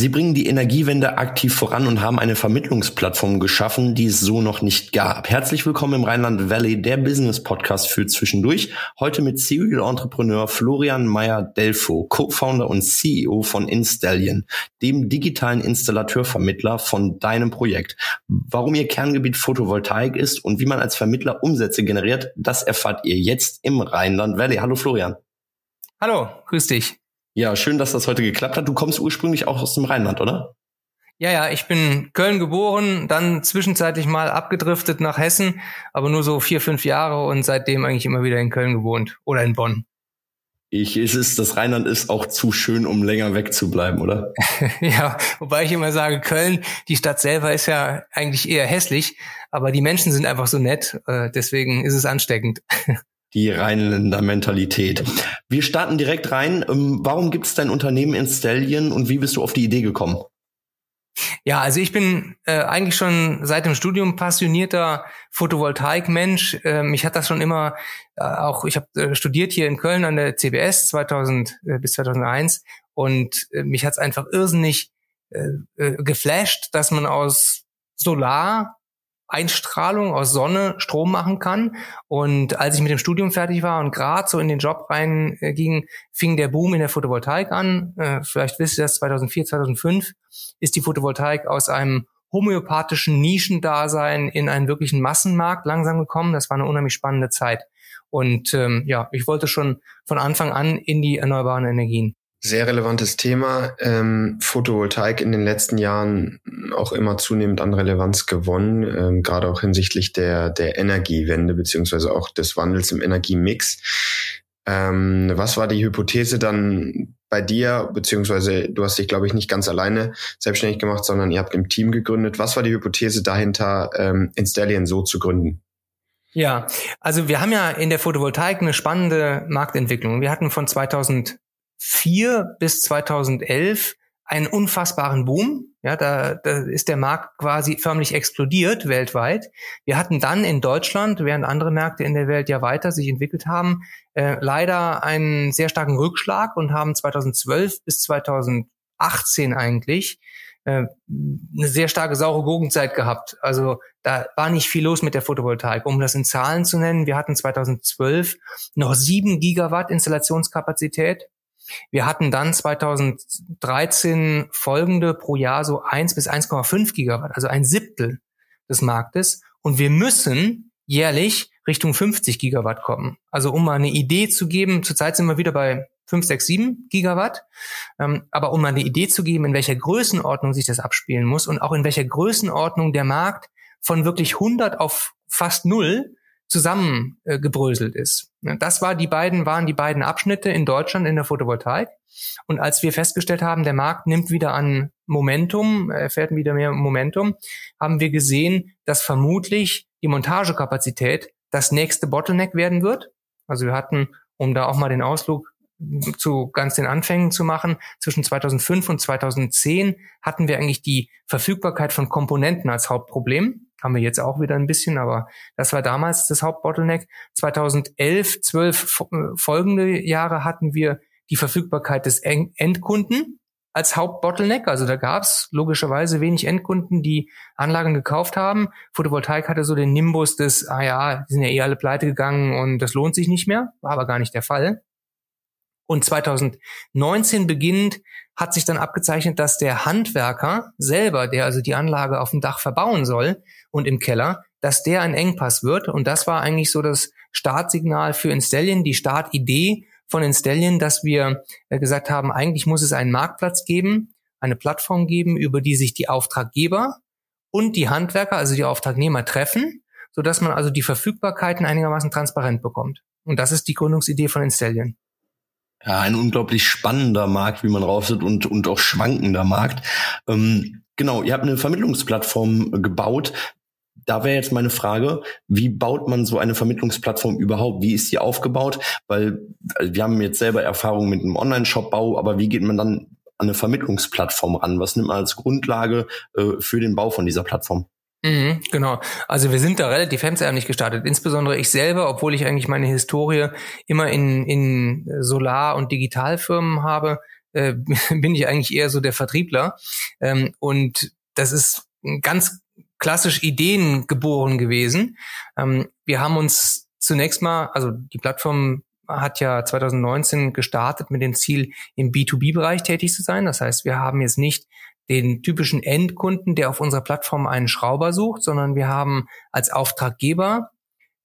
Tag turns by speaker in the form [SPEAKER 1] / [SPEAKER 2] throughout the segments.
[SPEAKER 1] Sie bringen die Energiewende aktiv voran und haben eine Vermittlungsplattform geschaffen, die es so noch nicht gab. Herzlich willkommen im Rheinland Valley, der Business Podcast für zwischendurch. Heute mit Serial Entrepreneur Florian Meyer-Delfo, Co-Founder und CEO von Installion, dem digitalen Installateurvermittler von deinem Projekt. Warum ihr Kerngebiet Photovoltaik ist und wie man als Vermittler Umsätze generiert, das erfahrt ihr jetzt im Rheinland Valley. Hallo Florian.
[SPEAKER 2] Hallo, grüß dich.
[SPEAKER 1] Ja, schön, dass das heute geklappt hat. Du kommst ursprünglich auch aus dem Rheinland, oder?
[SPEAKER 2] Ja, ja, ich bin Köln geboren, dann zwischenzeitlich mal abgedriftet nach Hessen, aber nur so vier, fünf Jahre und seitdem eigentlich immer wieder in Köln gewohnt oder in Bonn.
[SPEAKER 1] Ich, ist es, das Rheinland ist auch zu schön, um länger wegzubleiben, oder?
[SPEAKER 2] ja, wobei ich immer sage, Köln, die Stadt selber ist ja eigentlich eher hässlich, aber die Menschen sind einfach so nett, äh, deswegen ist es ansteckend.
[SPEAKER 1] die Rheinländer Mentalität. Wir starten direkt rein. Ähm, warum gibt es dein Unternehmen in Stallion und wie bist du auf die Idee gekommen?
[SPEAKER 2] Ja, also ich bin äh, eigentlich schon seit dem Studium passionierter Photovoltaik-Mensch. Äh, mich hat das schon immer äh, auch, ich habe äh, studiert hier in Köln an der CBS 2000 äh, bis 2001 und äh, mich hat es einfach irrsinnig äh, äh, geflasht, dass man aus Solar Einstrahlung aus Sonne Strom machen kann. Und als ich mit dem Studium fertig war und gerade so in den Job reinging, fing der Boom in der Photovoltaik an. Äh, vielleicht wisst ihr das, 2004, 2005 ist die Photovoltaik aus einem homöopathischen Nischendasein in einen wirklichen Massenmarkt langsam gekommen. Das war eine unheimlich spannende Zeit. Und ähm, ja, ich wollte schon von Anfang an in die erneuerbaren Energien.
[SPEAKER 3] Sehr relevantes Thema. Ähm, Photovoltaik in den letzten Jahren auch immer zunehmend an Relevanz gewonnen, ähm, gerade auch hinsichtlich der, der Energiewende beziehungsweise auch des Wandels im Energiemix. Ähm, was war die Hypothese dann bei dir, beziehungsweise du hast dich, glaube ich, nicht ganz alleine selbstständig gemacht, sondern ihr habt im Team gegründet. Was war die Hypothese dahinter, ähm, Installion so zu gründen?
[SPEAKER 2] Ja, also wir haben ja in der Photovoltaik eine spannende Marktentwicklung. Wir hatten von 2000 2004 bis 2011 einen unfassbaren Boom. Ja, da, da ist der Markt quasi förmlich explodiert weltweit. Wir hatten dann in Deutschland, während andere Märkte in der Welt ja weiter sich entwickelt haben, äh, leider einen sehr starken Rückschlag und haben 2012 bis 2018 eigentlich äh, eine sehr starke saure Gurkenzeit gehabt. Also da war nicht viel los mit der Photovoltaik. Um das in Zahlen zu nennen, wir hatten 2012 noch sieben Gigawatt Installationskapazität. Wir hatten dann 2013 folgende pro Jahr so 1 bis 1,5 Gigawatt, also ein Siebtel des Marktes. Und wir müssen jährlich Richtung 50 Gigawatt kommen. Also um mal eine Idee zu geben, zurzeit sind wir wieder bei 5, 6, 7 Gigawatt. Ähm, aber um mal eine Idee zu geben, in welcher Größenordnung sich das abspielen muss und auch in welcher Größenordnung der Markt von wirklich 100 auf fast null zusammengebröselt ist. Das war die beiden, waren die beiden Abschnitte in Deutschland in der Photovoltaik. Und als wir festgestellt haben, der Markt nimmt wieder an Momentum, erfährt wieder mehr Momentum, haben wir gesehen, dass vermutlich die Montagekapazität das nächste Bottleneck werden wird. Also wir hatten, um da auch mal den Ausflug zu ganz den Anfängen zu machen, zwischen 2005 und 2010 hatten wir eigentlich die Verfügbarkeit von Komponenten als Hauptproblem haben wir jetzt auch wieder ein bisschen, aber das war damals das Hauptbottleneck. 2011, 12 äh, folgende Jahre hatten wir die Verfügbarkeit des Endkunden als Hauptbottleneck. Also da gab es logischerweise wenig Endkunden, die Anlagen gekauft haben. Photovoltaik hatte so den Nimbus des, ah ja, die sind ja eh alle pleite gegangen und das lohnt sich nicht mehr. War aber gar nicht der Fall. Und 2019 beginnend hat sich dann abgezeichnet, dass der Handwerker selber, der also die Anlage auf dem Dach verbauen soll und im Keller, dass der ein Engpass wird. Und das war eigentlich so das Startsignal für Installion, die Startidee von Installion, dass wir äh, gesagt haben, eigentlich muss es einen Marktplatz geben, eine Plattform geben, über die sich die Auftraggeber und die Handwerker, also die Auftragnehmer treffen, so dass man also die Verfügbarkeiten einigermaßen transparent bekommt. Und das ist die Gründungsidee von Installion.
[SPEAKER 1] Ja, ein unglaublich spannender Markt, wie man rausfällt und, und auch schwankender Markt. Ähm, genau, ihr habt eine Vermittlungsplattform gebaut. da wäre jetzt meine Frage, wie baut man so eine Vermittlungsplattform überhaupt? Wie ist die aufgebaut? Weil also wir haben jetzt selber Erfahrung mit einem Online-Shop-Bau, aber wie geht man dann an eine Vermittlungsplattform ran? Was nimmt man als Grundlage äh, für den Bau von dieser Plattform?
[SPEAKER 2] Mhm, genau. Also wir sind da relativ hemdsärmlich gestartet. Insbesondere ich selber, obwohl ich eigentlich meine Historie immer in, in Solar- und Digitalfirmen habe, äh, bin ich eigentlich eher so der Vertriebler. Ähm, und das ist ganz klassisch Ideen geboren gewesen. Ähm, wir haben uns zunächst mal, also die Plattform hat ja 2019 gestartet mit dem Ziel, im B2B-Bereich tätig zu sein. Das heißt, wir haben jetzt nicht den typischen Endkunden, der auf unserer Plattform einen Schrauber sucht, sondern wir haben als Auftraggeber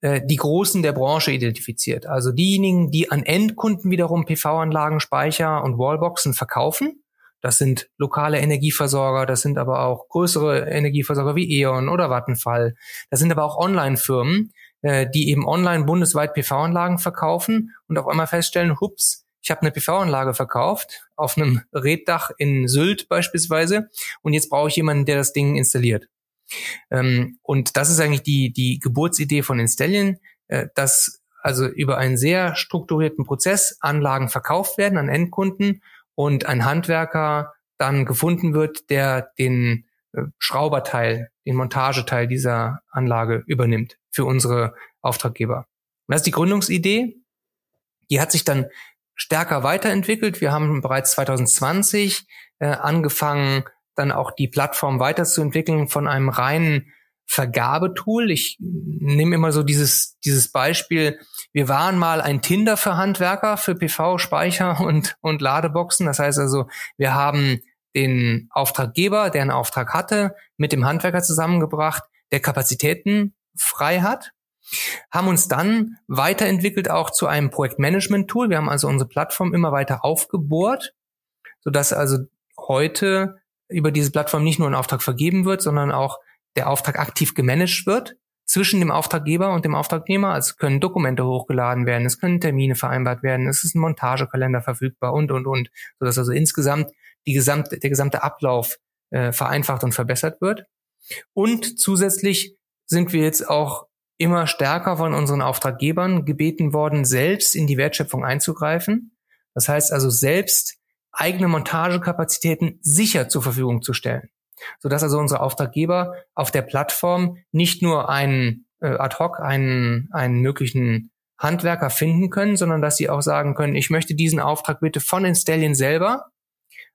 [SPEAKER 2] äh, die Großen der Branche identifiziert. Also diejenigen, die an Endkunden wiederum PV-Anlagen, Speicher und Wallboxen verkaufen. Das sind lokale Energieversorger, das sind aber auch größere Energieversorger wie E.ON oder Vattenfall. Das sind aber auch Online-Firmen, äh, die eben online bundesweit PV-Anlagen verkaufen und auf einmal feststellen, hups, ich habe eine PV-Anlage verkauft auf einem Reddach in Sylt beispielsweise und jetzt brauche ich jemanden, der das Ding installiert. Ähm, und das ist eigentlich die, die Geburtsidee von Installion, äh, dass also über einen sehr strukturierten Prozess Anlagen verkauft werden an Endkunden und ein Handwerker dann gefunden wird, der den äh, Schrauberteil, den Montageteil dieser Anlage übernimmt für unsere Auftraggeber. Und das ist die Gründungsidee. Die hat sich dann stärker weiterentwickelt. Wir haben bereits 2020 äh, angefangen, dann auch die Plattform weiterzuentwickeln von einem reinen Vergabetool. Ich nehme immer so dieses, dieses Beispiel. Wir waren mal ein Tinder für Handwerker, für PV-Speicher und, und Ladeboxen. Das heißt also, wir haben den Auftraggeber, der einen Auftrag hatte, mit dem Handwerker zusammengebracht, der Kapazitäten frei hat haben uns dann weiterentwickelt auch zu einem Projektmanagement-Tool. Wir haben also unsere Plattform immer weiter aufgebohrt, sodass also heute über diese Plattform nicht nur ein Auftrag vergeben wird, sondern auch der Auftrag aktiv gemanagt wird zwischen dem Auftraggeber und dem Auftragnehmer. Also können Dokumente hochgeladen werden, es können Termine vereinbart werden, es ist ein Montagekalender verfügbar und, und, und, sodass also insgesamt die gesamte, der gesamte Ablauf äh, vereinfacht und verbessert wird. Und zusätzlich sind wir jetzt auch immer stärker von unseren Auftraggebern gebeten worden, selbst in die Wertschöpfung einzugreifen. Das heißt also selbst eigene Montagekapazitäten sicher zur Verfügung zu stellen, sodass also unsere Auftraggeber auf der Plattform nicht nur einen äh, ad hoc einen, einen möglichen Handwerker finden können, sondern dass sie auch sagen können, ich möchte diesen Auftrag bitte von Installion selber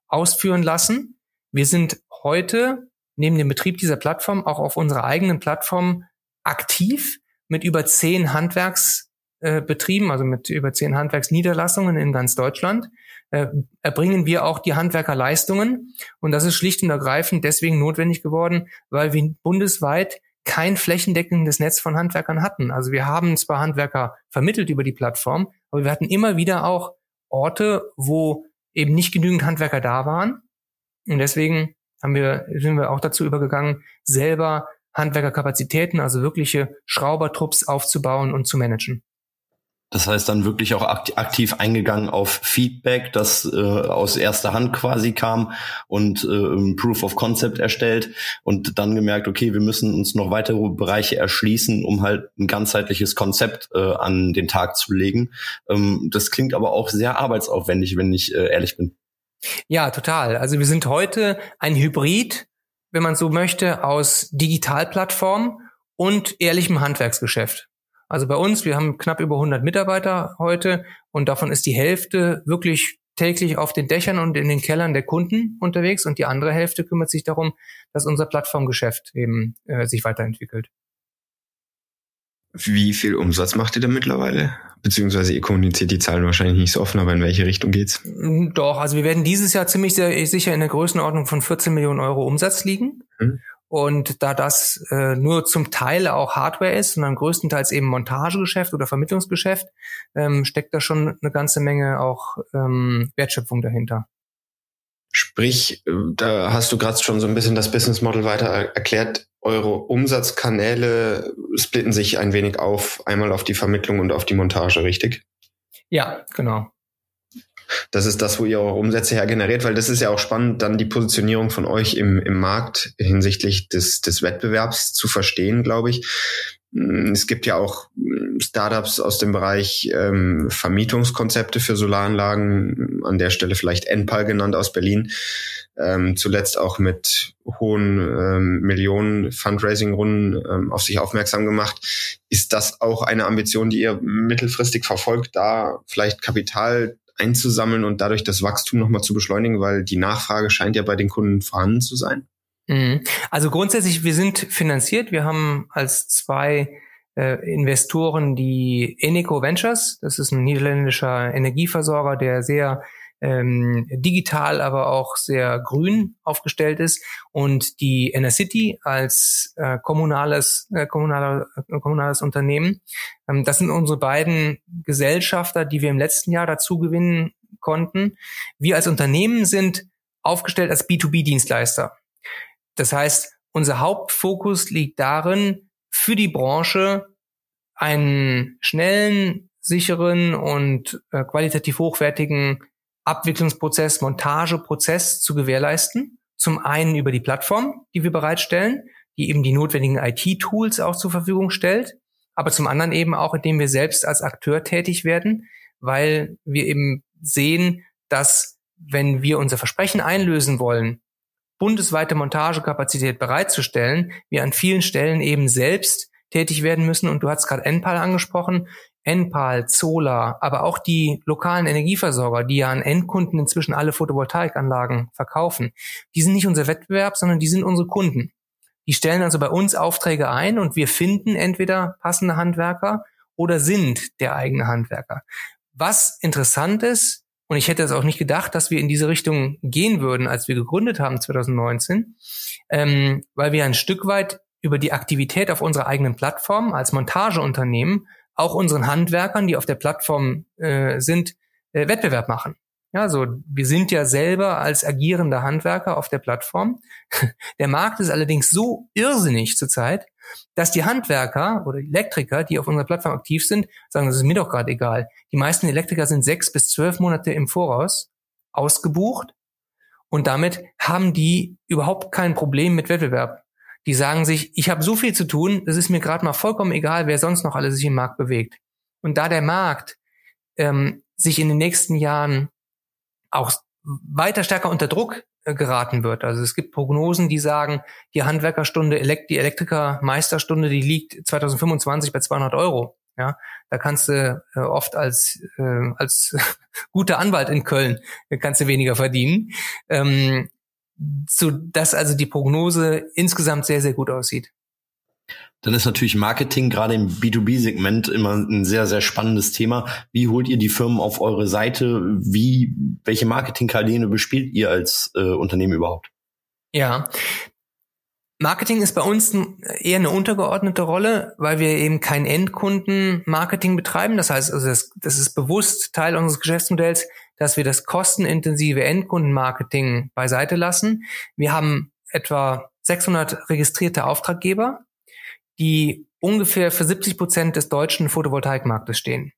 [SPEAKER 2] ausführen lassen. Wir sind heute neben dem Betrieb dieser Plattform auch auf unserer eigenen Plattform aktiv mit über zehn Handwerksbetrieben, äh, also mit über zehn Handwerksniederlassungen in ganz Deutschland, äh, erbringen wir auch die Handwerkerleistungen. Und das ist schlicht und ergreifend deswegen notwendig geworden, weil wir bundesweit kein flächendeckendes Netz von Handwerkern hatten. Also wir haben zwar Handwerker vermittelt über die Plattform, aber wir hatten immer wieder auch Orte, wo eben nicht genügend Handwerker da waren. Und deswegen haben wir, sind wir auch dazu übergegangen, selber Handwerkerkapazitäten, also wirkliche Schraubertrupps aufzubauen und zu managen.
[SPEAKER 1] Das heißt dann wirklich auch aktiv eingegangen auf Feedback, das äh, aus erster Hand quasi kam und äh, Proof of Concept erstellt und dann gemerkt, okay, wir müssen uns noch weitere Bereiche erschließen, um halt ein ganzheitliches Konzept äh, an den Tag zu legen. Ähm, das klingt aber auch sehr arbeitsaufwendig, wenn ich äh, ehrlich bin.
[SPEAKER 2] Ja, total. Also wir sind heute ein Hybrid wenn man so möchte, aus Digitalplattform und ehrlichem Handwerksgeschäft. Also bei uns, wir haben knapp über 100 Mitarbeiter heute und davon ist die Hälfte wirklich täglich auf den Dächern und in den Kellern der Kunden unterwegs und die andere Hälfte kümmert sich darum, dass unser Plattformgeschäft eben äh, sich weiterentwickelt.
[SPEAKER 3] Wie viel Umsatz macht ihr da mittlerweile? Beziehungsweise ihr kommuniziert die Zahlen wahrscheinlich nicht so offen, aber in welche Richtung geht's?
[SPEAKER 2] Mm, doch, also wir werden dieses Jahr ziemlich sehr, sicher in der Größenordnung von 14 Millionen Euro Umsatz liegen. Mhm. Und da das äh, nur zum Teil auch Hardware ist, sondern größtenteils eben Montagegeschäft oder Vermittlungsgeschäft, ähm, steckt da schon eine ganze Menge auch ähm, Wertschöpfung dahinter.
[SPEAKER 3] Sprich, äh, da hast du gerade schon so ein bisschen das Business Model weiter erklärt. Eure Umsatzkanäle splitten sich ein wenig auf, einmal auf die Vermittlung und auf die Montage, richtig?
[SPEAKER 2] Ja, genau.
[SPEAKER 3] Das ist das, wo ihr eure Umsätze her generiert, weil das ist ja auch spannend, dann die Positionierung von euch im, im Markt hinsichtlich des, des Wettbewerbs zu verstehen, glaube ich. Mm, es gibt ja auch mm, Startups aus dem Bereich ähm, Vermietungskonzepte für Solaranlagen, an der Stelle vielleicht Enpal genannt aus Berlin, ähm, zuletzt auch mit hohen ähm, Millionen Fundraising-Runden ähm, auf sich aufmerksam gemacht. Ist das auch eine Ambition, die ihr mittelfristig verfolgt, da vielleicht Kapital einzusammeln und dadurch das Wachstum nochmal zu beschleunigen, weil die Nachfrage scheint ja bei den Kunden vorhanden zu sein?
[SPEAKER 2] Mhm. Also grundsätzlich, wir sind finanziert. Wir haben als zwei äh, Investoren die Eneco Ventures. Das ist ein niederländischer Energieversorger, der sehr ähm, digital, aber auch sehr grün aufgestellt ist und die City als äh, kommunales äh, kommunaler, äh, kommunales Unternehmen. Ähm, das sind unsere beiden Gesellschafter, die wir im letzten Jahr dazu gewinnen konnten. Wir als Unternehmen sind aufgestellt als B2B-Dienstleister. Das heißt, unser Hauptfokus liegt darin, für die Branche einen schnellen, sicheren und äh, qualitativ hochwertigen Abwicklungsprozess, Montageprozess zu gewährleisten. Zum einen über die Plattform, die wir bereitstellen, die eben die notwendigen IT-Tools auch zur Verfügung stellt, aber zum anderen eben auch, indem wir selbst als Akteur tätig werden, weil wir eben sehen, dass wenn wir unser Versprechen einlösen wollen, bundesweite Montagekapazität bereitzustellen, wir an vielen Stellen eben selbst tätig werden müssen. Und du hast gerade Enpal angesprochen. Enpal, Zola, aber auch die lokalen Energieversorger, die ja an Endkunden inzwischen alle Photovoltaikanlagen verkaufen, die sind nicht unser Wettbewerb, sondern die sind unsere Kunden. Die stellen also bei uns Aufträge ein und wir finden entweder passende Handwerker oder sind der eigene Handwerker. Was interessant ist, und ich hätte es auch nicht gedacht, dass wir in diese Richtung gehen würden, als wir gegründet haben 2019, ähm, weil wir ein Stück weit über die Aktivität auf unserer eigenen Plattform als Montageunternehmen auch unseren Handwerkern, die auf der Plattform äh, sind, äh, Wettbewerb machen. Ja, so wir sind ja selber als agierender Handwerker auf der Plattform. Der Markt ist allerdings so irrsinnig zurzeit, dass die Handwerker oder Elektriker, die auf unserer Plattform aktiv sind, sagen, das ist mir doch gerade egal. Die meisten Elektriker sind sechs bis zwölf Monate im Voraus ausgebucht und damit haben die überhaupt kein Problem mit Wettbewerb. Die sagen sich, ich habe so viel zu tun, es ist mir gerade mal vollkommen egal, wer sonst noch alles sich im Markt bewegt. Und da der Markt ähm, sich in den nächsten Jahren auch weiter stärker unter Druck äh, geraten wird. Also es gibt Prognosen, die sagen, die Handwerkerstunde, die Elektrikermeisterstunde, die liegt 2025 bei 200 Euro. Ja, da kannst du äh, oft als äh, als guter Anwalt in Köln äh, kannst du weniger verdienen, ähm, so dass also die Prognose insgesamt sehr sehr gut aussieht
[SPEAKER 1] dann ist natürlich Marketing gerade im B2B-Segment immer ein sehr, sehr spannendes Thema. Wie holt ihr die Firmen auf eure Seite? Wie, welche Marketingkanäle bespielt ihr als äh, Unternehmen überhaupt?
[SPEAKER 2] Ja. Marketing ist bei uns eher eine untergeordnete Rolle, weil wir eben kein Endkunden-Marketing betreiben. Das heißt, also das, das ist bewusst Teil unseres Geschäftsmodells, dass wir das kostenintensive Endkundenmarketing beiseite lassen. Wir haben etwa 600 registrierte Auftraggeber die ungefähr für 70 Prozent des deutschen Photovoltaikmarktes stehen.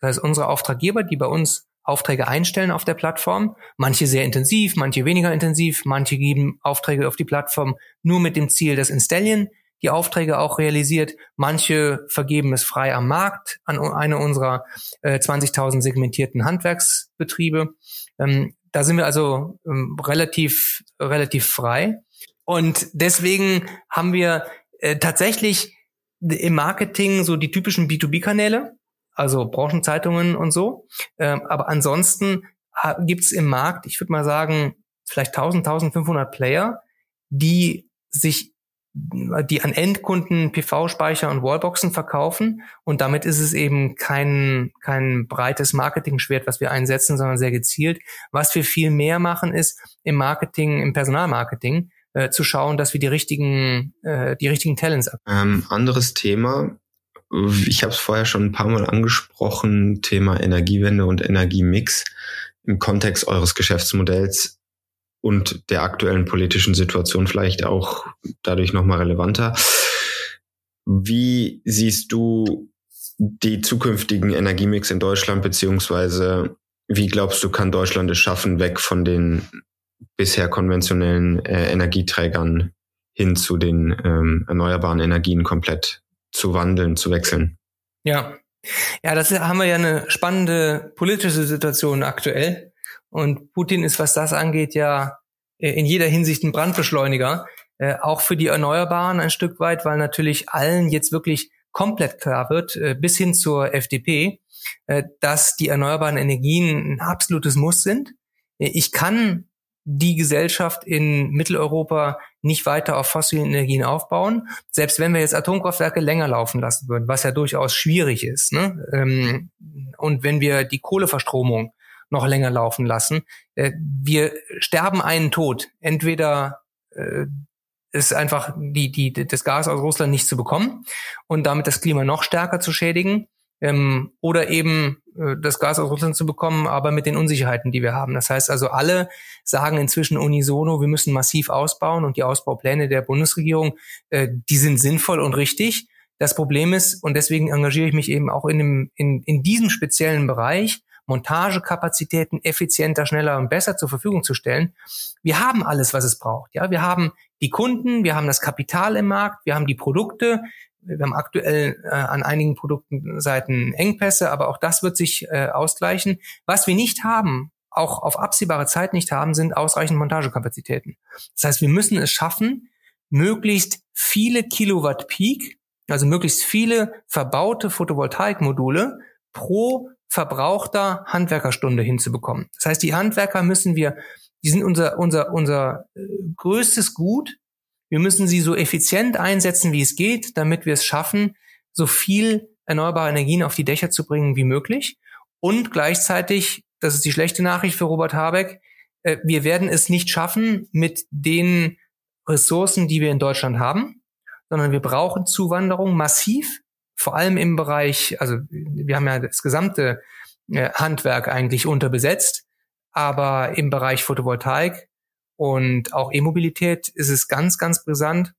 [SPEAKER 2] Das heißt, unsere Auftraggeber, die bei uns Aufträge einstellen auf der Plattform, manche sehr intensiv, manche weniger intensiv, manche geben Aufträge auf die Plattform nur mit dem Ziel, dass Installion die Aufträge auch realisiert. Manche vergeben es frei am Markt an eine unserer äh, 20.000 segmentierten Handwerksbetriebe. Ähm, da sind wir also ähm, relativ, relativ frei. Und deswegen haben wir äh, tatsächlich im Marketing so die typischen B2B-Kanäle, also Branchenzeitungen und so. Ähm, aber ansonsten gibt's im Markt, ich würde mal sagen, vielleicht 1000, 1500 Player, die sich die an Endkunden PV-Speicher und Wallboxen verkaufen und damit ist es eben kein, kein breites Marketing-Schwert, was wir einsetzen, sondern sehr gezielt. Was wir viel mehr machen, ist im Marketing, im Personalmarketing, äh, zu schauen, dass wir die richtigen, äh, die richtigen Talents ab.
[SPEAKER 3] Ähm, anderes Thema. Ich habe es vorher schon ein paar Mal angesprochen, Thema Energiewende und Energiemix im Kontext eures Geschäftsmodells und der aktuellen politischen Situation vielleicht auch dadurch nochmal relevanter. Wie siehst du die zukünftigen Energiemix in Deutschland beziehungsweise wie glaubst du, kann Deutschland es schaffen, weg von den bisher konventionellen äh, Energieträgern hin zu den ähm, erneuerbaren Energien komplett zu wandeln, zu wechseln?
[SPEAKER 2] Ja, ja, das haben wir ja eine spannende politische Situation aktuell. Und Putin ist, was das angeht, ja äh, in jeder Hinsicht ein Brandbeschleuniger. Äh, auch für die Erneuerbaren ein Stück weit, weil natürlich allen jetzt wirklich komplett klar wird, äh, bis hin zur FDP, äh, dass die erneuerbaren Energien ein absolutes Muss sind. Äh, ich kann die Gesellschaft in Mitteleuropa nicht weiter auf fossilen Energien aufbauen, selbst wenn wir jetzt Atomkraftwerke länger laufen lassen würden, was ja durchaus schwierig ist. Ne? Ähm, und wenn wir die Kohleverstromung noch länger laufen lassen, äh, wir sterben einen Tod. Entweder äh, ist einfach die, die, das Gas aus Russland nicht zu bekommen und damit das Klima noch stärker zu schädigen ähm, oder eben äh, das Gas aus Russland zu bekommen, aber mit den Unsicherheiten, die wir haben. Das heißt also, alle sagen inzwischen unisono, wir müssen massiv ausbauen und die Ausbaupläne der Bundesregierung, äh, die sind sinnvoll und richtig. Das Problem ist, und deswegen engagiere ich mich eben auch in, dem, in, in diesem speziellen Bereich, Montagekapazitäten effizienter, schneller und besser zur Verfügung zu stellen. Wir haben alles, was es braucht. Ja, wir haben die Kunden, wir haben das Kapital im Markt, wir haben die Produkte, wir haben aktuell äh, an einigen Produktenseiten Engpässe, aber auch das wird sich äh, ausgleichen. Was wir nicht haben, auch auf absehbare Zeit nicht haben, sind ausreichend Montagekapazitäten. Das heißt, wir müssen es schaffen, möglichst viele Kilowatt Peak, also möglichst viele verbaute Photovoltaikmodule pro verbrauchter Handwerkerstunde hinzubekommen. Das heißt, die Handwerker müssen wir, die sind unser, unser, unser äh, größtes Gut, wir müssen sie so effizient einsetzen, wie es geht, damit wir es schaffen, so viel erneuerbare Energien auf die Dächer zu bringen wie möglich. Und gleichzeitig, das ist die schlechte Nachricht für Robert Habeck, äh, wir werden es nicht schaffen mit den Ressourcen, die wir in Deutschland haben, sondern wir brauchen Zuwanderung massiv, vor allem im Bereich, also wir haben ja das gesamte äh, Handwerk eigentlich unterbesetzt, aber im Bereich Photovoltaik und auch E-Mobilität ist es ganz, ganz brisant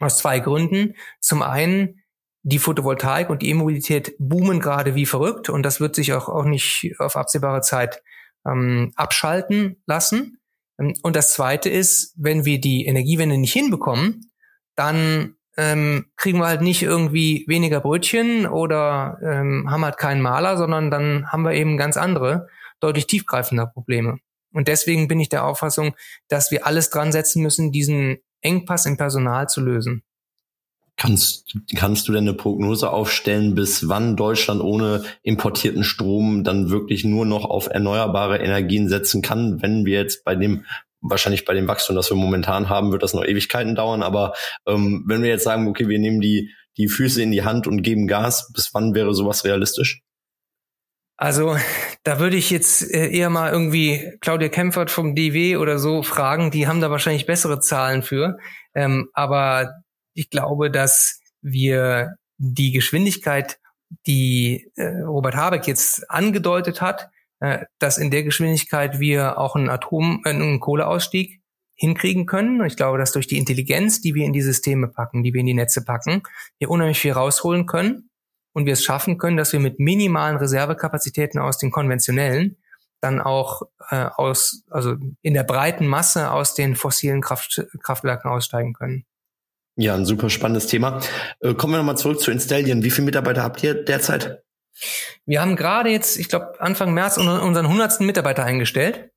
[SPEAKER 2] aus zwei Gründen. Zum einen, die Photovoltaik und die E-Mobilität boomen gerade wie verrückt und das wird sich auch, auch nicht auf absehbare Zeit ähm, abschalten lassen. Und das zweite ist, wenn wir die Energiewende nicht hinbekommen, dann ähm, kriegen wir halt nicht irgendwie weniger Brötchen oder ähm, haben halt keinen Maler, sondern dann haben wir eben ganz andere, deutlich tiefgreifende Probleme. Und deswegen bin ich der Auffassung, dass wir alles dran setzen müssen, diesen Engpass im Personal zu lösen.
[SPEAKER 1] Kannst, kannst du denn eine Prognose aufstellen, bis wann Deutschland ohne importierten Strom dann wirklich nur noch auf erneuerbare Energien setzen kann, wenn wir jetzt bei dem wahrscheinlich bei dem Wachstum, das wir momentan haben, wird das noch Ewigkeiten dauern. Aber ähm, wenn wir jetzt sagen, okay, wir nehmen die die Füße in die Hand und geben Gas, bis wann wäre sowas realistisch?
[SPEAKER 2] Also da würde ich jetzt äh, eher mal irgendwie Claudia Kempfert vom DW oder so fragen. Die haben da wahrscheinlich bessere Zahlen für. Ähm, aber ich glaube, dass wir die Geschwindigkeit, die äh, Robert Habeck jetzt angedeutet hat, äh, dass in der Geschwindigkeit wir auch einen Atom, äh, einen Kohleausstieg hinkriegen können. Und ich glaube, dass durch die Intelligenz, die wir in die Systeme packen, die wir in die Netze packen, wir unheimlich viel rausholen können und wir es schaffen können, dass wir mit minimalen Reservekapazitäten aus den konventionellen dann auch äh, aus, also in der breiten Masse aus den fossilen Kraft, Kraftwerken aussteigen können.
[SPEAKER 1] Ja, ein super spannendes Thema. Äh, kommen wir nochmal zurück zu Installion. Wie viele Mitarbeiter habt ihr derzeit?
[SPEAKER 2] Wir haben gerade jetzt, ich glaube, Anfang März unseren hundertsten Mitarbeiter eingestellt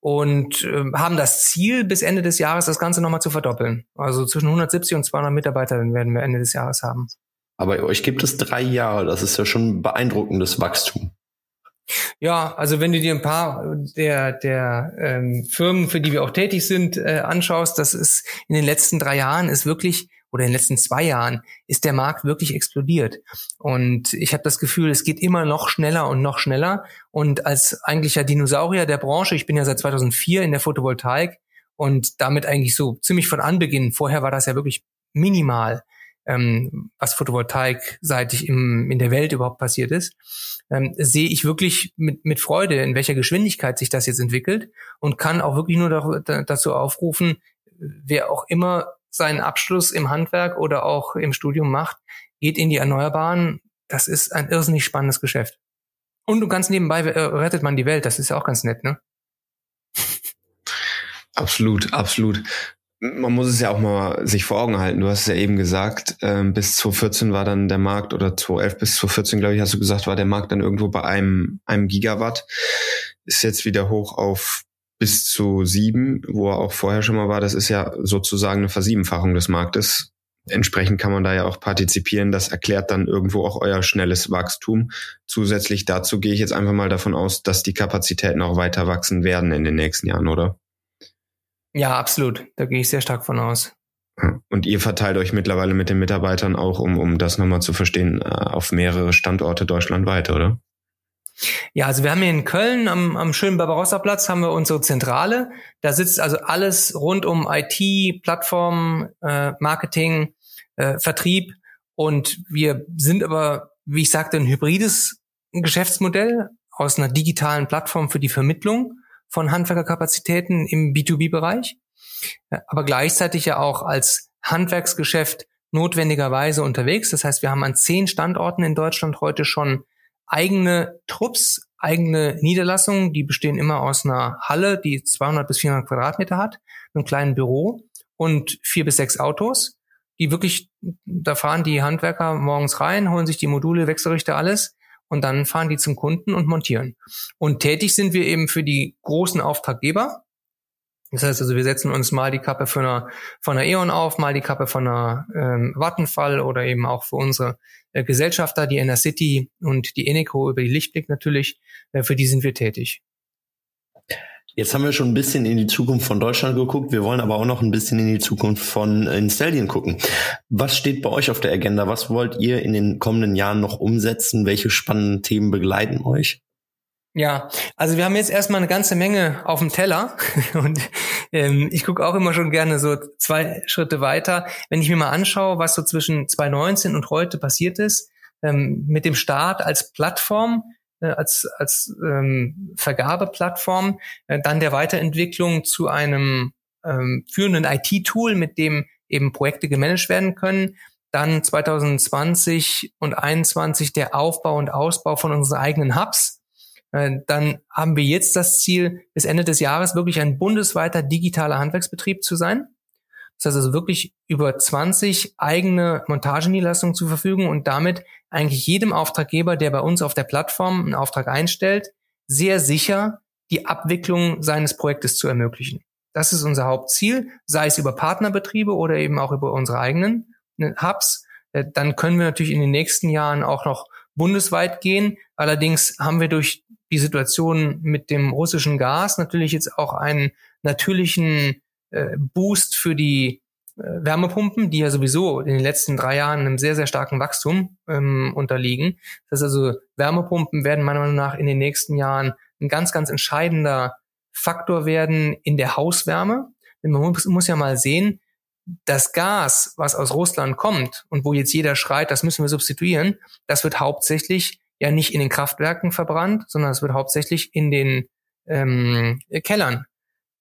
[SPEAKER 2] und äh, haben das Ziel, bis Ende des Jahres das Ganze nochmal zu verdoppeln. Also zwischen 170 und 200 Mitarbeitern werden wir Ende des Jahres haben.
[SPEAKER 1] Aber euch gibt es drei Jahre. Das ist ja schon beeindruckendes Wachstum.
[SPEAKER 2] Ja, also wenn du dir ein paar der, der ähm, Firmen, für die wir auch tätig sind, äh, anschaust, das ist in den letzten drei Jahren ist wirklich oder in den letzten zwei Jahren ist der Markt wirklich explodiert. Und ich habe das Gefühl, es geht immer noch schneller und noch schneller. Und als eigentlicher Dinosaurier der Branche, ich bin ja seit 2004 in der Photovoltaik und damit eigentlich so ziemlich von Anbeginn, vorher war das ja wirklich minimal, ähm, was Photovoltaik-seitig im, in der Welt überhaupt passiert ist, ähm, sehe ich wirklich mit, mit Freude, in welcher Geschwindigkeit sich das jetzt entwickelt und kann auch wirklich nur dazu aufrufen, wer auch immer seinen Abschluss im Handwerk oder auch im Studium macht, geht in die Erneuerbaren. Das ist ein irrsinnig spannendes Geschäft. Und ganz nebenbei äh, rettet man die Welt, das ist ja auch ganz nett, ne?
[SPEAKER 3] Absolut, absolut. Man muss es ja auch mal sich vor Augen halten. Du hast es ja eben gesagt, ähm, bis 2014 war dann der Markt oder 2011 bis 2014, glaube ich, hast du gesagt, war der Markt dann irgendwo bei einem, einem Gigawatt. Ist jetzt wieder hoch auf bis zu sieben, wo er auch vorher schon mal war. Das ist ja sozusagen eine Versiebenfachung des Marktes. Entsprechend kann man da ja auch partizipieren. Das erklärt dann irgendwo auch euer schnelles Wachstum. Zusätzlich dazu gehe ich jetzt einfach mal davon aus, dass die Kapazitäten auch weiter wachsen werden in den nächsten Jahren, oder?
[SPEAKER 2] Ja, absolut. Da gehe ich sehr stark von aus.
[SPEAKER 3] Und ihr verteilt euch mittlerweile mit den Mitarbeitern auch, um, um das nochmal zu verstehen, äh, auf mehrere Standorte deutschlandweit, oder?
[SPEAKER 2] Ja, also wir haben hier in Köln am, am schönen Barbarossa-Platz haben wir unsere Zentrale. Da sitzt also alles rund um IT, Plattform, äh, Marketing, äh, Vertrieb. Und wir sind aber, wie ich sagte, ein hybrides Geschäftsmodell aus einer digitalen Plattform für die Vermittlung von Handwerkerkapazitäten im B2B-Bereich, aber gleichzeitig ja auch als Handwerksgeschäft notwendigerweise unterwegs. Das heißt, wir haben an zehn Standorten in Deutschland heute schon eigene Trupps, eigene Niederlassungen, die bestehen immer aus einer Halle, die 200 bis 400 Quadratmeter hat, einem kleinen Büro und vier bis sechs Autos, die wirklich, da fahren die Handwerker morgens rein, holen sich die Module, Wechselrichter, alles und dann fahren die zum Kunden und montieren. Und tätig sind wir eben für die großen Auftraggeber. Das heißt also, wir setzen uns mal die Kappe für eine, von einer E.ON auf, mal die Kappe von einer ähm, Vattenfall oder eben auch für unsere äh, Gesellschafter, die Inner City und die Eneco über die Lichtblick natürlich. Äh, für die sind wir tätig.
[SPEAKER 1] Jetzt haben wir schon ein bisschen in die Zukunft von Deutschland geguckt. Wir wollen aber auch noch ein bisschen in die Zukunft von äh, Installion gucken. Was steht bei euch auf der Agenda? Was wollt ihr in den kommenden Jahren noch umsetzen? Welche spannenden Themen begleiten euch?
[SPEAKER 2] Ja, also wir haben jetzt erstmal eine ganze Menge auf dem Teller und ähm, ich gucke auch immer schon gerne so zwei Schritte weiter. Wenn ich mir mal anschaue, was so zwischen 2019 und heute passiert ist, ähm, mit dem Start als Plattform, äh, als, als ähm, Vergabeplattform, äh, dann der Weiterentwicklung zu einem ähm, führenden IT-Tool, mit dem eben Projekte gemanagt werden können. Dann 2020 und 2021 der Aufbau und Ausbau von unseren eigenen Hubs. Äh, dann haben wir jetzt das Ziel, bis Ende des Jahres wirklich ein bundesweiter digitaler Handwerksbetrieb zu sein. Das heißt also wirklich über 20 eigene Montageniederlassungen zu verfügen und damit eigentlich jedem Auftraggeber, der bei uns auf der Plattform einen Auftrag einstellt, sehr sicher die Abwicklung seines Projektes zu ermöglichen. Das ist unser Hauptziel, sei es über Partnerbetriebe oder eben auch über unsere eigenen ne, Hubs. Äh, dann können wir natürlich in den nächsten Jahren auch noch bundesweit gehen. Allerdings haben wir durch die Situation mit dem russischen Gas natürlich jetzt auch einen natürlichen äh, Boost für die äh, Wärmepumpen, die ja sowieso in den letzten drei Jahren einem sehr, sehr starken Wachstum ähm, unterliegen. Das heißt also, Wärmepumpen werden meiner Meinung nach in den nächsten Jahren ein ganz, ganz entscheidender Faktor werden in der Hauswärme. Denn man muss, muss ja mal sehen, das Gas, was aus Russland kommt und wo jetzt jeder schreit, das müssen wir substituieren, das wird hauptsächlich ja nicht in den Kraftwerken verbrannt, sondern es wird hauptsächlich in den ähm, Kellern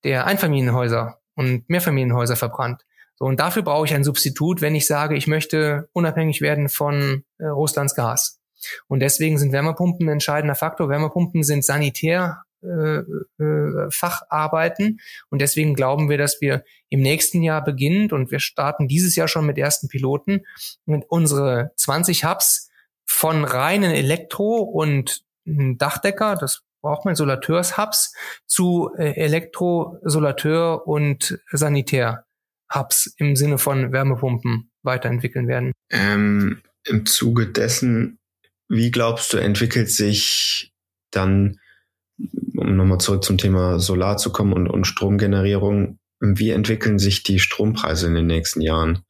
[SPEAKER 2] der Einfamilienhäuser und Mehrfamilienhäuser verbrannt. So, und dafür brauche ich ein Substitut, wenn ich sage, ich möchte unabhängig werden von äh, Russlands Gas. Und deswegen sind Wärmepumpen ein entscheidender Faktor. Wärmepumpen sind sanitär äh, äh, Facharbeiten. Und deswegen glauben wir, dass wir im nächsten Jahr beginnend und wir starten dieses Jahr schon mit ersten Piloten mit unsere 20 Hubs von reinen Elektro- und Dachdecker, das braucht man Solateurs-Hubs, zu äh, Elektro-, und Sanitär-Hubs im Sinne von Wärmepumpen weiterentwickeln werden.
[SPEAKER 3] Ähm, Im Zuge dessen, wie glaubst du, entwickelt sich dann, um nochmal zurück zum Thema Solar zu kommen und, und Stromgenerierung, wie entwickeln sich die Strompreise in den nächsten Jahren?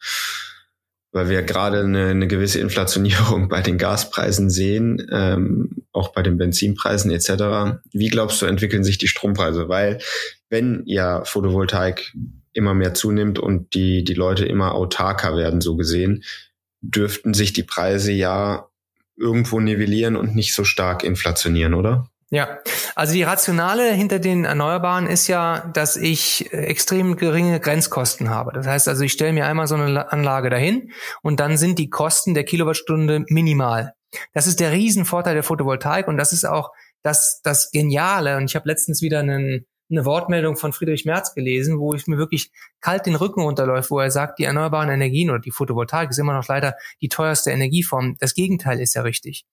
[SPEAKER 3] Weil wir gerade eine, eine gewisse Inflationierung bei den Gaspreisen sehen, ähm, auch bei den Benzinpreisen etc. Wie glaubst du, entwickeln sich die Strompreise? Weil wenn ja Photovoltaik immer mehr zunimmt und die, die Leute immer autarker werden, so gesehen, dürften sich die Preise ja irgendwo nivellieren und nicht so stark inflationieren, oder?
[SPEAKER 2] Ja, also die Rationale hinter den Erneuerbaren ist ja, dass ich äh, extrem geringe Grenzkosten habe. Das heißt also, ich stelle mir einmal so eine Anlage dahin und dann sind die Kosten der Kilowattstunde minimal. Das ist der Riesenvorteil der Photovoltaik und das ist auch das, das Geniale. Und ich habe letztens wieder einen, eine Wortmeldung von Friedrich Merz gelesen, wo ich mir wirklich kalt den Rücken runterläuft, wo er sagt, die erneuerbaren Energien oder die Photovoltaik ist immer noch leider die teuerste Energieform. Das Gegenteil ist ja richtig.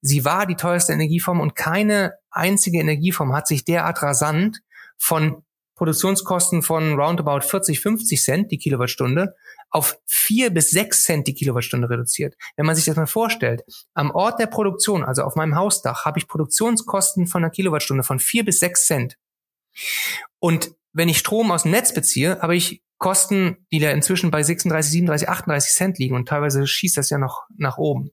[SPEAKER 2] Sie war die teuerste Energieform und keine einzige Energieform hat sich derart rasant von Produktionskosten von roundabout 40, 50 Cent die Kilowattstunde auf vier bis sechs Cent die Kilowattstunde reduziert. Wenn man sich das mal vorstellt, am Ort der Produktion, also auf meinem Hausdach, habe ich Produktionskosten von einer Kilowattstunde von vier bis sechs Cent. Und wenn ich Strom aus dem Netz beziehe, habe ich Kosten, die da inzwischen bei 36, 37, 38 Cent liegen und teilweise schießt das ja noch nach oben.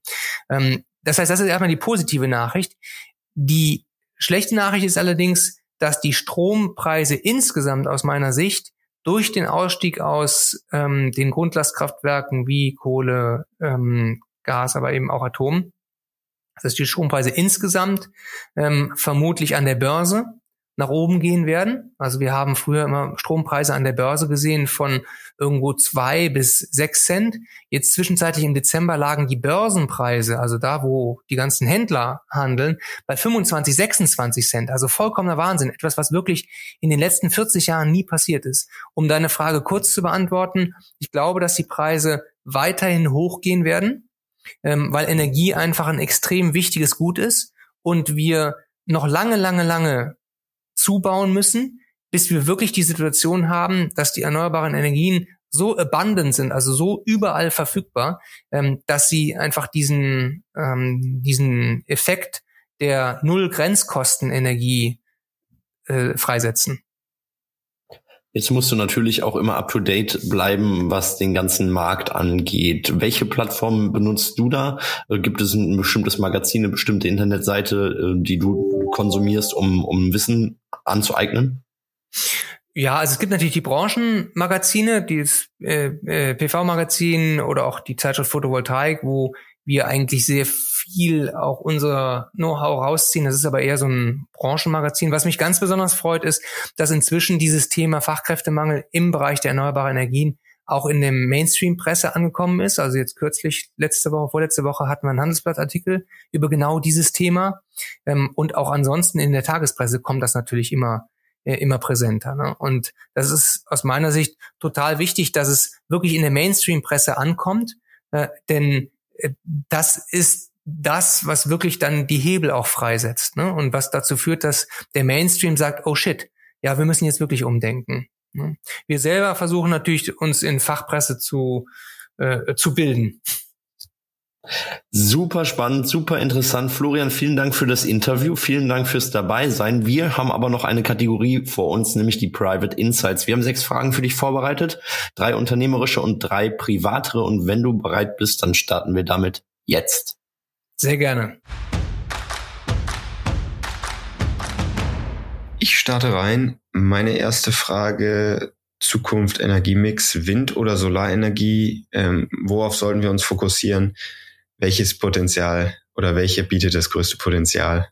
[SPEAKER 2] Ähm, das heißt, das ist erstmal die positive Nachricht. Die schlechte Nachricht ist allerdings, dass die Strompreise insgesamt aus meiner Sicht durch den Ausstieg aus ähm, den Grundlastkraftwerken wie Kohle, ähm, Gas, aber eben auch Atom, dass die Strompreise insgesamt ähm, vermutlich an der Börse nach oben gehen werden. Also wir haben früher immer Strompreise an der Börse gesehen von irgendwo zwei bis sechs Cent. Jetzt zwischenzeitlich im Dezember lagen die Börsenpreise, also da, wo die ganzen Händler handeln, bei 25, 26 Cent. Also vollkommener Wahnsinn. Etwas, was wirklich in den letzten 40 Jahren nie passiert ist. Um deine Frage kurz zu beantworten, ich glaube, dass die Preise weiterhin hochgehen werden, ähm, weil Energie einfach ein extrem wichtiges Gut ist und wir noch lange, lange, lange zubauen müssen, bis wir wirklich die Situation haben, dass die erneuerbaren Energien so abundant sind, also so überall verfügbar, ähm, dass sie einfach diesen, ähm, diesen Effekt der Null-Grenzkosten-Energie äh, freisetzen.
[SPEAKER 1] Jetzt musst du natürlich auch immer up to date bleiben, was den ganzen Markt angeht. Welche Plattformen benutzt du da? Äh, gibt es ein bestimmtes Magazin, eine bestimmte Internetseite, äh, die du konsumierst, um, um Wissen anzueignen?
[SPEAKER 2] Ja, also es gibt natürlich die Branchenmagazine, dieses äh, äh, PV-Magazin oder auch die Zeitschrift Photovoltaik, wo wir eigentlich sehr viel auch unser Know-how rausziehen. Das ist aber eher so ein Branchenmagazin. Was mich ganz besonders freut, ist, dass inzwischen dieses Thema Fachkräftemangel im Bereich der erneuerbaren Energien auch in dem Mainstream-Presse angekommen ist. Also jetzt kürzlich, letzte Woche, vorletzte Woche hatten wir einen Handelsblattartikel über genau dieses Thema. Ähm, und auch ansonsten in der Tagespresse kommt das natürlich immer, äh, immer präsenter. Ne? Und das ist aus meiner Sicht total wichtig, dass es wirklich in der Mainstream-Presse ankommt. Äh, denn äh, das ist das, was wirklich dann die Hebel auch freisetzt. Ne? Und was dazu führt, dass der Mainstream sagt, oh shit, ja, wir müssen jetzt wirklich umdenken. Ne? Wir selber versuchen natürlich, uns in Fachpresse zu, äh, zu bilden.
[SPEAKER 1] Super spannend, super interessant. Florian, vielen Dank für das Interview. Vielen Dank fürs Dabeisein. Wir haben aber noch eine Kategorie vor uns, nämlich die Private Insights. Wir haben sechs Fragen für dich vorbereitet. Drei unternehmerische und drei privatere. Und wenn du bereit bist, dann starten wir damit jetzt.
[SPEAKER 2] Sehr gerne.
[SPEAKER 3] Ich starte rein. Meine erste Frage Zukunft Energiemix, Wind- oder Solarenergie. Ähm, worauf sollten wir uns fokussieren? Welches Potenzial oder welche bietet das größte Potenzial?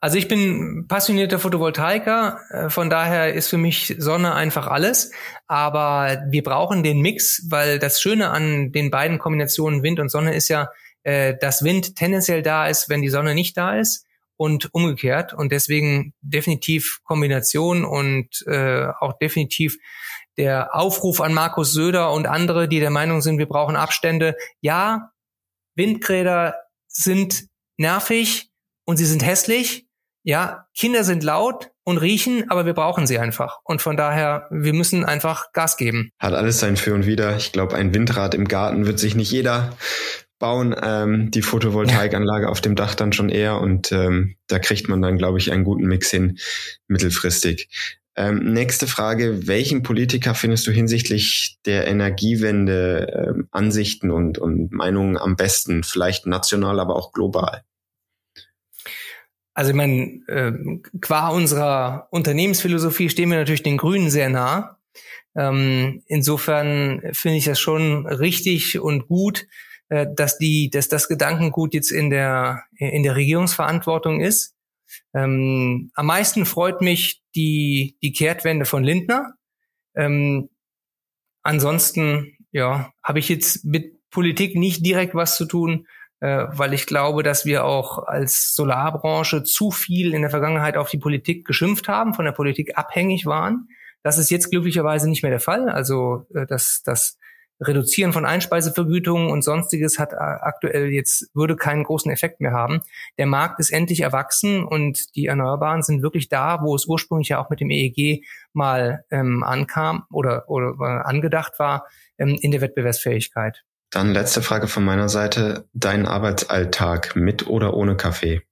[SPEAKER 2] Also ich bin passionierter Photovoltaiker, äh, von daher ist für mich Sonne einfach alles. Aber wir brauchen den Mix, weil das Schöne an den beiden Kombinationen Wind und Sonne ist ja, äh, dass Wind tendenziell da ist, wenn die Sonne nicht da ist und umgekehrt. Und deswegen definitiv Kombination und äh, auch definitiv der Aufruf an Markus Söder und andere, die der Meinung sind, wir brauchen Abstände. Ja, Windräder sind nervig und sie sind hässlich. Ja, Kinder sind laut und riechen, aber wir brauchen sie einfach. Und von daher, wir müssen einfach Gas geben.
[SPEAKER 3] Hat alles sein Für und Wider. Ich glaube, ein Windrad im Garten wird sich nicht jeder bauen ähm, die Photovoltaikanlage auf dem Dach dann schon eher und ähm, da kriegt man dann, glaube ich, einen guten Mix hin mittelfristig. Ähm, nächste Frage, welchen Politiker findest du hinsichtlich der Energiewende ähm, Ansichten und, und Meinungen am besten, vielleicht national, aber auch global?
[SPEAKER 2] Also ich meine, äh, qua unserer Unternehmensphilosophie stehen wir natürlich den Grünen sehr nah. Ähm, insofern finde ich das schon richtig und gut, äh, dass die, dass das Gedankengut jetzt in der in der Regierungsverantwortung ist. Ähm, am meisten freut mich die die Kehrtwende von Lindner. Ähm, ansonsten ja habe ich jetzt mit Politik nicht direkt was zu tun. äh, weil ich glaube, dass wir auch als Solarbranche zu viel in der Vergangenheit auf die Politik geschimpft haben, von der Politik abhängig waren. Das ist jetzt glücklicherweise nicht mehr der Fall. Also äh, das, das Reduzieren von Einspeisevergütungen und sonstiges hat aktuell jetzt, würde keinen großen Effekt mehr haben. Der Markt ist endlich erwachsen und die Erneuerbaren sind wirklich da, wo es ursprünglich ja auch mit dem EEG mal ähm, ankam oder, oder äh, angedacht war, ähm, in der Wettbewerbsfähigkeit.
[SPEAKER 3] Dann letzte Frage von meiner Seite. Dein Arbeitsalltag mit oder ohne Kaffee?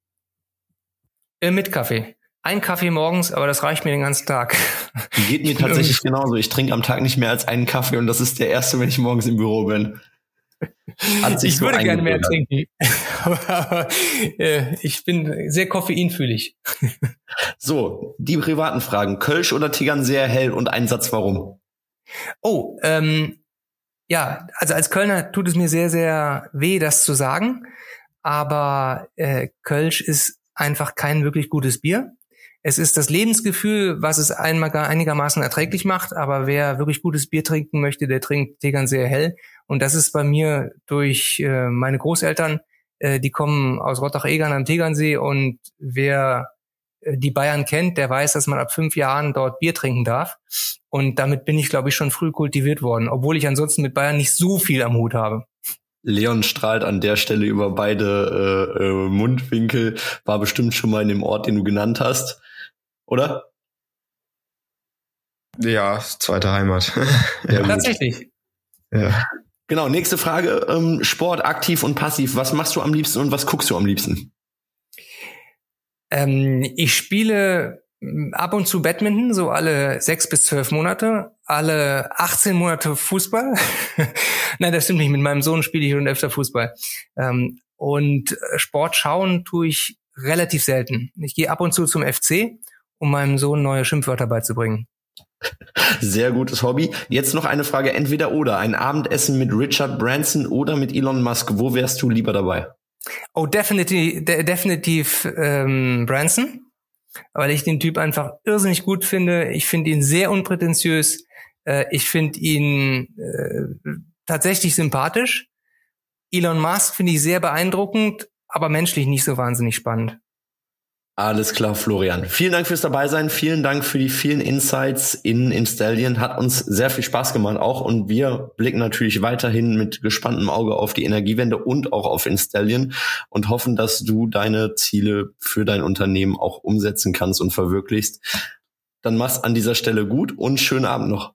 [SPEAKER 2] Äh, mit Kaffee. Ein Kaffee morgens, aber das reicht mir den ganzen Tag.
[SPEAKER 1] Geht mir tatsächlich genauso. Ich trinke am Tag nicht mehr als einen Kaffee und das ist der erste, wenn ich morgens im Büro bin.
[SPEAKER 2] ich würde gerne mehr trinken, aber äh, ich bin sehr koffeinfühlig.
[SPEAKER 1] so, die privaten Fragen. Kölsch oder Tigern sehr hell und ein Satz warum?
[SPEAKER 2] Oh, ähm, ja, also als Kölner tut es mir sehr, sehr weh, das zu sagen. Aber äh, Kölsch ist einfach kein wirklich gutes Bier. Es ist das Lebensgefühl, was es einigermaßen erträglich macht, aber wer wirklich gutes Bier trinken möchte, der trinkt Tegern sehr hell. Und das ist bei mir durch äh, meine Großeltern, äh, die kommen aus Rottach-Egern am Tegernsee und wer äh, die Bayern kennt, der weiß, dass man ab fünf Jahren dort Bier trinken darf. Und damit bin ich, glaube ich, schon früh kultiviert worden, obwohl ich ansonsten mit Bayern nicht so viel am Hut habe.
[SPEAKER 1] Leon strahlt an der Stelle über beide äh, äh, Mundwinkel, war bestimmt schon mal in dem Ort, den du genannt hast oder?
[SPEAKER 3] Ja, zweite Heimat.
[SPEAKER 2] ja, tatsächlich.
[SPEAKER 1] Ja. Genau, nächste Frage. Ähm, Sport, aktiv und passiv. Was machst du am liebsten und was guckst du am liebsten?
[SPEAKER 2] Ähm, ich spiele mm, ab und zu Badminton, so alle sechs bis zwölf Monate, alle 18 Monate Fußball. Nein, das stimmt nicht. Mit meinem Sohn spiele ich schon öfter Fußball. Ähm, und Sport schauen tue ich relativ selten. Ich gehe ab und zu zum FC um meinem Sohn neue Schimpfwörter beizubringen.
[SPEAKER 1] Sehr gutes Hobby. Jetzt noch eine Frage, entweder oder. Ein Abendessen mit Richard Branson oder mit Elon Musk. Wo wärst du lieber dabei?
[SPEAKER 2] Oh, definitiv, de definitiv ähm, Branson, weil ich den Typ einfach irrsinnig gut finde. Ich finde ihn sehr unprätentiös. Äh, ich finde ihn äh, tatsächlich sympathisch. Elon Musk finde ich sehr beeindruckend, aber menschlich nicht so wahnsinnig spannend.
[SPEAKER 1] Alles klar, Florian. Vielen Dank fürs Dabeisein. Vielen Dank für die vielen Insights in Installion. Hat uns sehr viel Spaß gemacht auch. Und wir blicken natürlich weiterhin mit gespanntem Auge auf die Energiewende und auch auf Installion und hoffen, dass du deine Ziele für dein Unternehmen auch umsetzen kannst und verwirklichst. Dann mach's an dieser Stelle gut und schönen Abend noch.